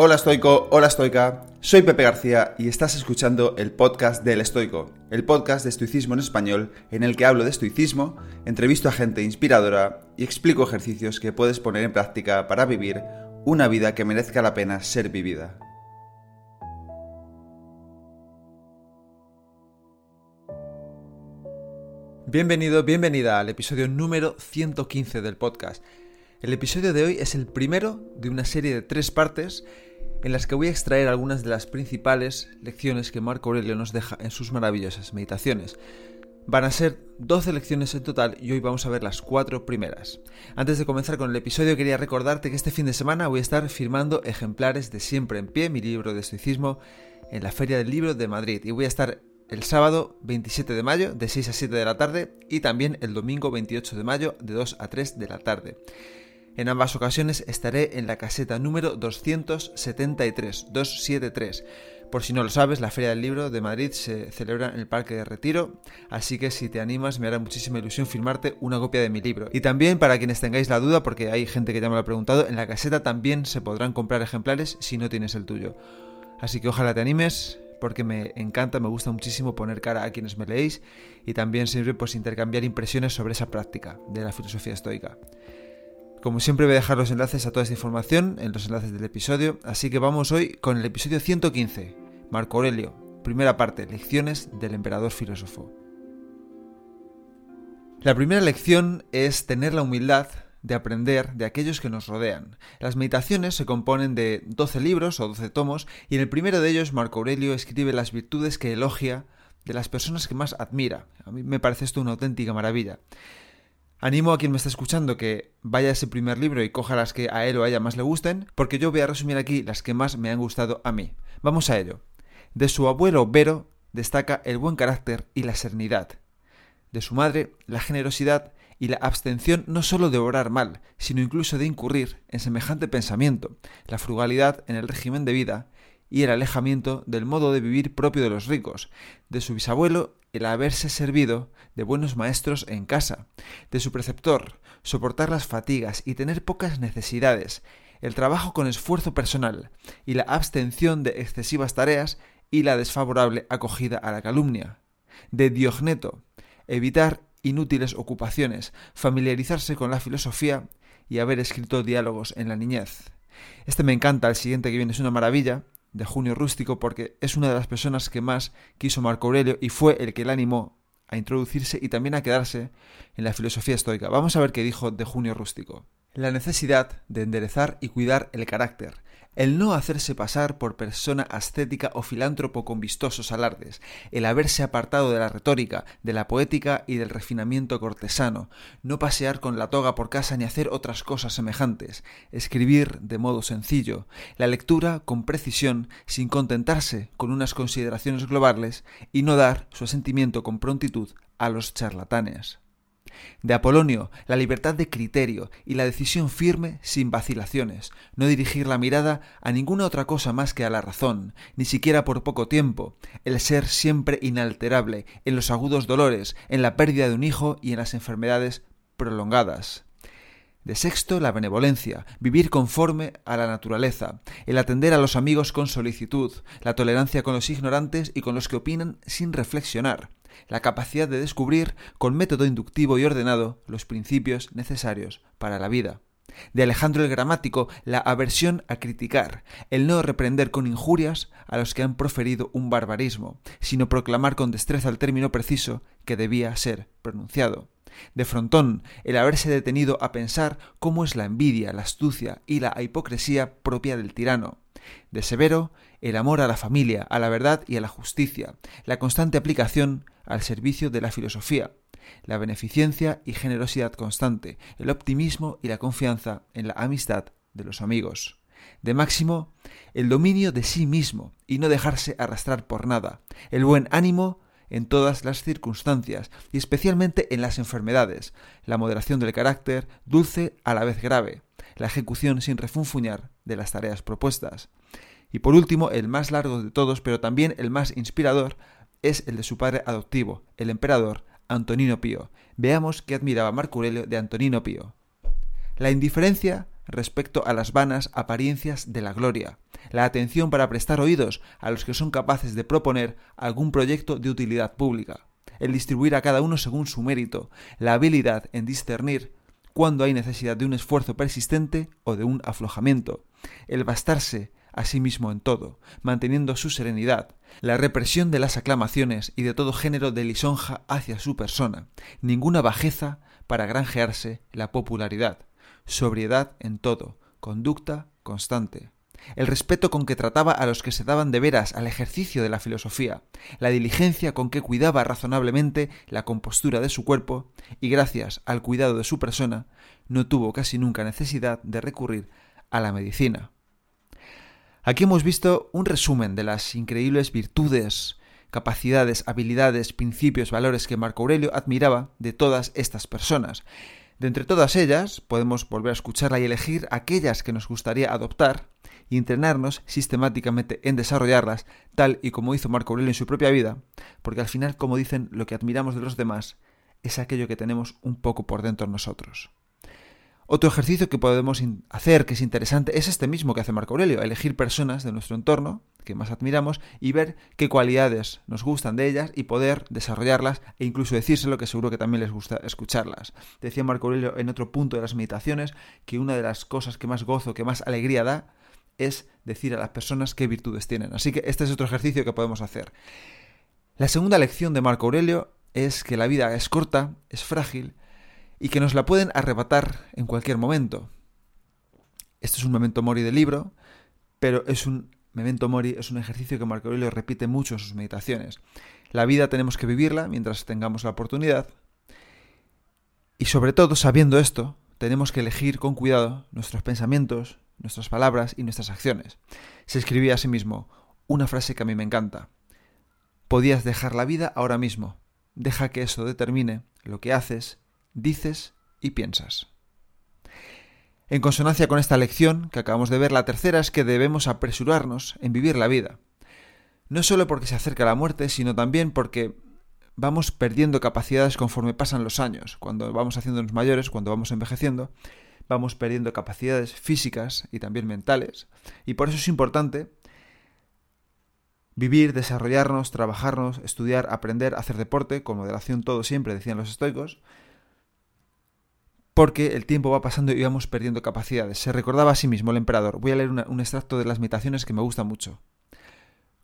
Hola estoico, hola estoica, soy Pepe García y estás escuchando el podcast del estoico, el podcast de estoicismo en español en el que hablo de estoicismo, entrevisto a gente inspiradora y explico ejercicios que puedes poner en práctica para vivir una vida que merezca la pena ser vivida. Bienvenido, bienvenida al episodio número 115 del podcast. El episodio de hoy es el primero de una serie de tres partes en las que voy a extraer algunas de las principales lecciones que Marco Aurelio nos deja en sus maravillosas meditaciones. Van a ser 12 lecciones en total y hoy vamos a ver las cuatro primeras. Antes de comenzar con el episodio quería recordarte que este fin de semana voy a estar firmando ejemplares de Siempre en Pie, mi libro de estoicismo, en la Feria del Libro de Madrid y voy a estar el sábado 27 de mayo de 6 a 7 de la tarde y también el domingo 28 de mayo de 2 a 3 de la tarde. En ambas ocasiones estaré en la caseta número 273, 273. Por si no lo sabes, la Feria del Libro de Madrid se celebra en el Parque de Retiro, así que si te animas me hará muchísima ilusión firmarte una copia de mi libro. Y también para quienes tengáis la duda, porque hay gente que ya me lo ha preguntado, en la caseta también se podrán comprar ejemplares si no tienes el tuyo. Así que ojalá te animes, porque me encanta, me gusta muchísimo poner cara a quienes me leéis y también sirve pues intercambiar impresiones sobre esa práctica de la filosofía estoica. Como siempre voy a dejar los enlaces a toda esta información en los enlaces del episodio, así que vamos hoy con el episodio 115, Marco Aurelio, primera parte, lecciones del emperador filósofo. La primera lección es tener la humildad de aprender de aquellos que nos rodean. Las meditaciones se componen de 12 libros o 12 tomos y en el primero de ellos Marco Aurelio escribe las virtudes que elogia de las personas que más admira. A mí me parece esto una auténtica maravilla. Animo a quien me está escuchando que vaya a ese primer libro y coja las que a él o a ella más le gusten, porque yo voy a resumir aquí las que más me han gustado a mí. Vamos a ello. De su abuelo Vero destaca el buen carácter y la serenidad. De su madre, la generosidad y la abstención no sólo de obrar mal, sino incluso de incurrir en semejante pensamiento, la frugalidad en el régimen de vida y el alejamiento del modo de vivir propio de los ricos, de su bisabuelo el haberse servido de buenos maestros en casa, de su preceptor, soportar las fatigas y tener pocas necesidades, el trabajo con esfuerzo personal y la abstención de excesivas tareas y la desfavorable acogida a la calumnia, de Diogneto, evitar inútiles ocupaciones, familiarizarse con la filosofía y haber escrito diálogos en la niñez. Este me encanta, el siguiente que viene es una maravilla, de Junio Rústico porque es una de las personas que más quiso Marco Aurelio y fue el que le animó a introducirse y también a quedarse en la filosofía estoica. Vamos a ver qué dijo de Junio Rústico. La necesidad de enderezar y cuidar el carácter, el no hacerse pasar por persona ascética o filántropo con vistosos alardes, el haberse apartado de la retórica, de la poética y del refinamiento cortesano, no pasear con la toga por casa ni hacer otras cosas semejantes, escribir de modo sencillo, la lectura con precisión sin contentarse con unas consideraciones globales y no dar su asentimiento con prontitud a los charlatanes. De Apolonio, la libertad de criterio y la decisión firme sin vacilaciones, no dirigir la mirada a ninguna otra cosa más que a la razón, ni siquiera por poco tiempo, el ser siempre inalterable en los agudos dolores, en la pérdida de un hijo y en las enfermedades prolongadas. De sexto, la benevolencia, vivir conforme a la naturaleza, el atender a los amigos con solicitud, la tolerancia con los ignorantes y con los que opinan sin reflexionar, la capacidad de descubrir con método inductivo y ordenado los principios necesarios para la vida. De Alejandro el Gramático, la aversión a criticar, el no reprender con injurias a los que han proferido un barbarismo, sino proclamar con destreza el término preciso que debía ser pronunciado. De Frontón, el haberse detenido a pensar cómo es la envidia, la astucia y la hipocresía propia del tirano. De Severo, el amor a la familia, a la verdad y a la justicia, la constante aplicación al servicio de la filosofía, la beneficencia y generosidad constante, el optimismo y la confianza en la amistad de los amigos. De Máximo, el dominio de sí mismo y no dejarse arrastrar por nada, el buen ánimo en todas las circunstancias y especialmente en las enfermedades, la moderación del carácter dulce a la vez grave, la ejecución sin refunfuñar de las tareas propuestas. Y por último, el más largo de todos, pero también el más inspirador, es el de su padre adoptivo, el emperador Antonino Pío. Veamos qué admiraba Marco Aurelio de Antonino Pío. La indiferencia respecto a las vanas apariencias de la gloria, la atención para prestar oídos a los que son capaces de proponer algún proyecto de utilidad pública, el distribuir a cada uno según su mérito, la habilidad en discernir cuando hay necesidad de un esfuerzo persistente o de un aflojamiento, el bastarse a sí en todo, manteniendo su serenidad, la represión de las aclamaciones y de todo género de lisonja hacia su persona, ninguna bajeza para granjearse la popularidad, sobriedad en todo, conducta constante, el respeto con que trataba a los que se daban de veras al ejercicio de la filosofía, la diligencia con que cuidaba razonablemente la compostura de su cuerpo, y gracias al cuidado de su persona, no tuvo casi nunca necesidad de recurrir a la medicina. Aquí hemos visto un resumen de las increíbles virtudes, capacidades, habilidades, principios, valores que Marco Aurelio admiraba de todas estas personas. De entre todas ellas, podemos volver a escucharla y elegir aquellas que nos gustaría adoptar y entrenarnos sistemáticamente en desarrollarlas, tal y como hizo Marco Aurelio en su propia vida, porque al final, como dicen, lo que admiramos de los demás es aquello que tenemos un poco por dentro nosotros. Otro ejercicio que podemos hacer, que es interesante, es este mismo que hace Marco Aurelio, elegir personas de nuestro entorno que más admiramos y ver qué cualidades nos gustan de ellas y poder desarrollarlas e incluso decírselo que seguro que también les gusta escucharlas. Decía Marco Aurelio en otro punto de las meditaciones que una de las cosas que más gozo, que más alegría da, es decir a las personas qué virtudes tienen. Así que este es otro ejercicio que podemos hacer. La segunda lección de Marco Aurelio es que la vida es corta, es frágil y que nos la pueden arrebatar en cualquier momento. Esto es un momento mori del libro, pero es un memento mori, es un ejercicio que Marco Aurelio repite mucho en sus meditaciones. La vida tenemos que vivirla mientras tengamos la oportunidad y sobre todo sabiendo esto, tenemos que elegir con cuidado nuestros pensamientos, nuestras palabras y nuestras acciones. Se escribía a sí mismo una frase que a mí me encanta. Podías dejar la vida ahora mismo. Deja que eso determine lo que haces, dices y piensas. En consonancia con esta lección que acabamos de ver, la tercera es que debemos apresurarnos en vivir la vida. No solo porque se acerca la muerte, sino también porque vamos perdiendo capacidades conforme pasan los años. Cuando vamos haciéndonos mayores, cuando vamos envejeciendo, vamos perdiendo capacidades físicas y también mentales. Y por eso es importante vivir, desarrollarnos, trabajarnos, estudiar, aprender, hacer deporte, con moderación todo siempre, decían los estoicos, porque el tiempo va pasando y vamos perdiendo capacidades. Se recordaba a sí mismo el emperador. Voy a leer un extracto de las meditaciones que me gusta mucho.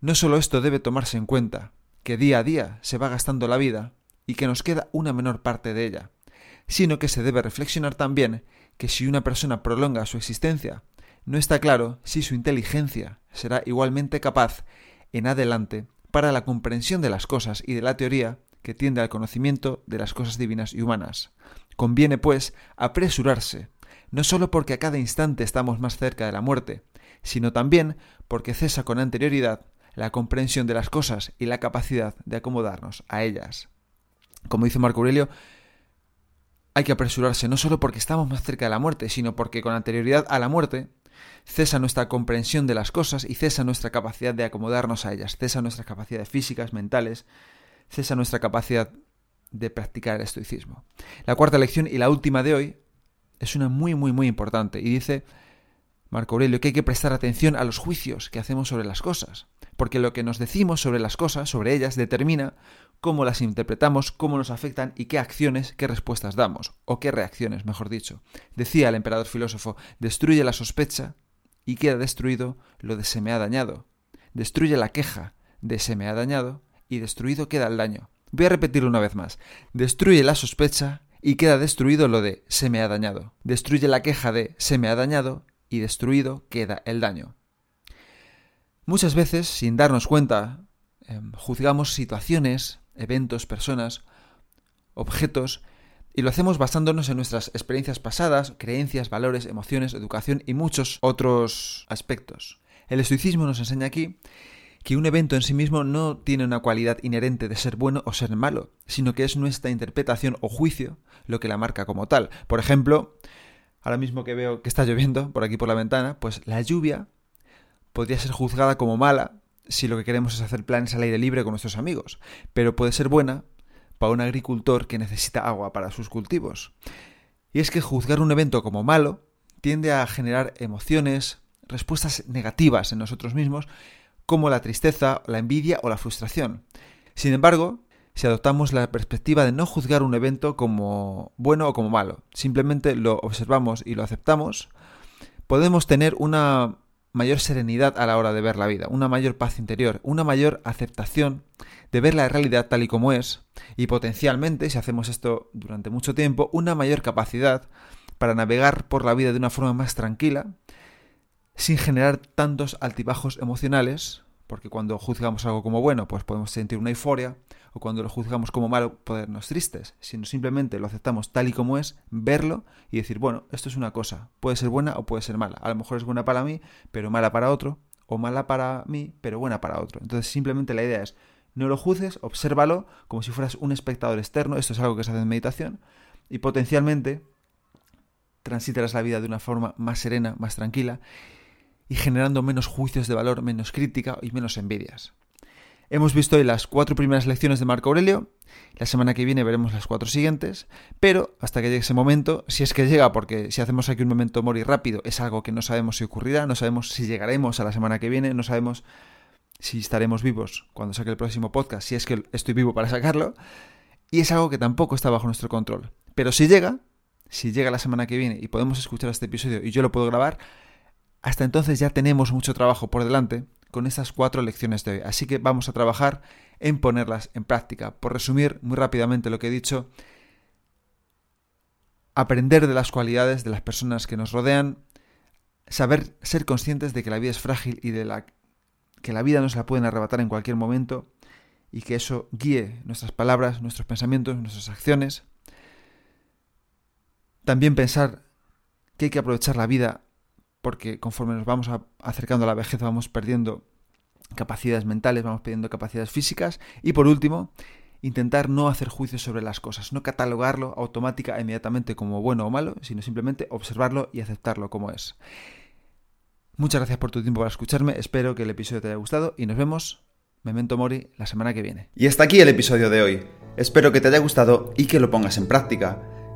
No solo esto debe tomarse en cuenta, que día a día se va gastando la vida y que nos queda una menor parte de ella, sino que se debe reflexionar también que si una persona prolonga su existencia, no está claro si su inteligencia será igualmente capaz en adelante para la comprensión de las cosas y de la teoría que tiende al conocimiento de las cosas divinas y humanas. Conviene, pues, apresurarse, no sólo porque a cada instante estamos más cerca de la muerte, sino también porque cesa con anterioridad la comprensión de las cosas y la capacidad de acomodarnos a ellas. Como dice Marco Aurelio, hay que apresurarse no solo porque estamos más cerca de la muerte, sino porque con anterioridad a la muerte cesa nuestra comprensión de las cosas y cesa nuestra capacidad de acomodarnos a ellas, cesa nuestras capacidades físicas, mentales, cesa nuestra capacidad de practicar el estoicismo. La cuarta lección y la última de hoy es una muy, muy, muy importante y dice Marco Aurelio que hay que prestar atención a los juicios que hacemos sobre las cosas, porque lo que nos decimos sobre las cosas, sobre ellas, determina cómo las interpretamos, cómo nos afectan y qué acciones, qué respuestas damos, o qué reacciones, mejor dicho. Decía el emperador filósofo, destruye la sospecha y queda destruido lo de se me ha dañado. Destruye la queja de se me ha dañado y destruido queda el daño. Voy a repetirlo una vez más. Destruye la sospecha y queda destruido lo de se me ha dañado. Destruye la queja de se me ha dañado y destruido queda el daño. Muchas veces, sin darnos cuenta, em, juzgamos situaciones, eventos, personas, objetos, y lo hacemos basándonos en nuestras experiencias pasadas, creencias, valores, emociones, educación y muchos otros aspectos. El estoicismo nos enseña aquí que un evento en sí mismo no tiene una cualidad inherente de ser bueno o ser malo, sino que es nuestra interpretación o juicio lo que la marca como tal. Por ejemplo, ahora mismo que veo que está lloviendo por aquí por la ventana, pues la lluvia podría ser juzgada como mala si lo que queremos es hacer planes al aire libre con nuestros amigos, pero puede ser buena para un agricultor que necesita agua para sus cultivos. Y es que juzgar un evento como malo tiende a generar emociones, respuestas negativas en nosotros mismos, como la tristeza, la envidia o la frustración. Sin embargo, si adoptamos la perspectiva de no juzgar un evento como bueno o como malo, simplemente lo observamos y lo aceptamos, podemos tener una mayor serenidad a la hora de ver la vida, una mayor paz interior, una mayor aceptación de ver la realidad tal y como es y potencialmente, si hacemos esto durante mucho tiempo, una mayor capacidad para navegar por la vida de una forma más tranquila, sin generar tantos altibajos emocionales, porque cuando juzgamos algo como bueno, pues podemos sentir una euforia, o cuando lo juzgamos como malo, podernos tristes, sino simplemente lo aceptamos tal y como es, verlo y decir, bueno, esto es una cosa, puede ser buena o puede ser mala. A lo mejor es buena para mí, pero mala para otro, o mala para mí, pero buena para otro. Entonces simplemente la idea es, no lo juzgues, obsérvalo como si fueras un espectador externo, esto es algo que se hace en meditación, y potencialmente transitarás la vida de una forma más serena, más tranquila, y generando menos juicios de valor, menos crítica y menos envidias. Hemos visto hoy las cuatro primeras lecciones de Marco Aurelio. La semana que viene veremos las cuatro siguientes. Pero hasta que llegue ese momento, si es que llega, porque si hacemos aquí un momento mori rápido, es algo que no sabemos si ocurrirá, no sabemos si llegaremos a la semana que viene, no sabemos si estaremos vivos cuando saque el próximo podcast, si es que estoy vivo para sacarlo. Y es algo que tampoco está bajo nuestro control. Pero si llega, si llega la semana que viene y podemos escuchar este episodio y yo lo puedo grabar, hasta entonces ya tenemos mucho trabajo por delante con estas cuatro lecciones de hoy. Así que vamos a trabajar en ponerlas en práctica. Por resumir muy rápidamente lo que he dicho, aprender de las cualidades de las personas que nos rodean, saber ser conscientes de que la vida es frágil y de la que la vida nos la pueden arrebatar en cualquier momento y que eso guíe nuestras palabras, nuestros pensamientos, nuestras acciones. También pensar que hay que aprovechar la vida porque conforme nos vamos acercando a la vejez vamos perdiendo capacidades mentales, vamos perdiendo capacidades físicas y por último, intentar no hacer juicios sobre las cosas, no catalogarlo automática e inmediatamente como bueno o malo, sino simplemente observarlo y aceptarlo como es. Muchas gracias por tu tiempo para escucharme, espero que el episodio te haya gustado y nos vemos, Memento Mori, la semana que viene. Y hasta aquí el episodio de hoy. Espero que te haya gustado y que lo pongas en práctica.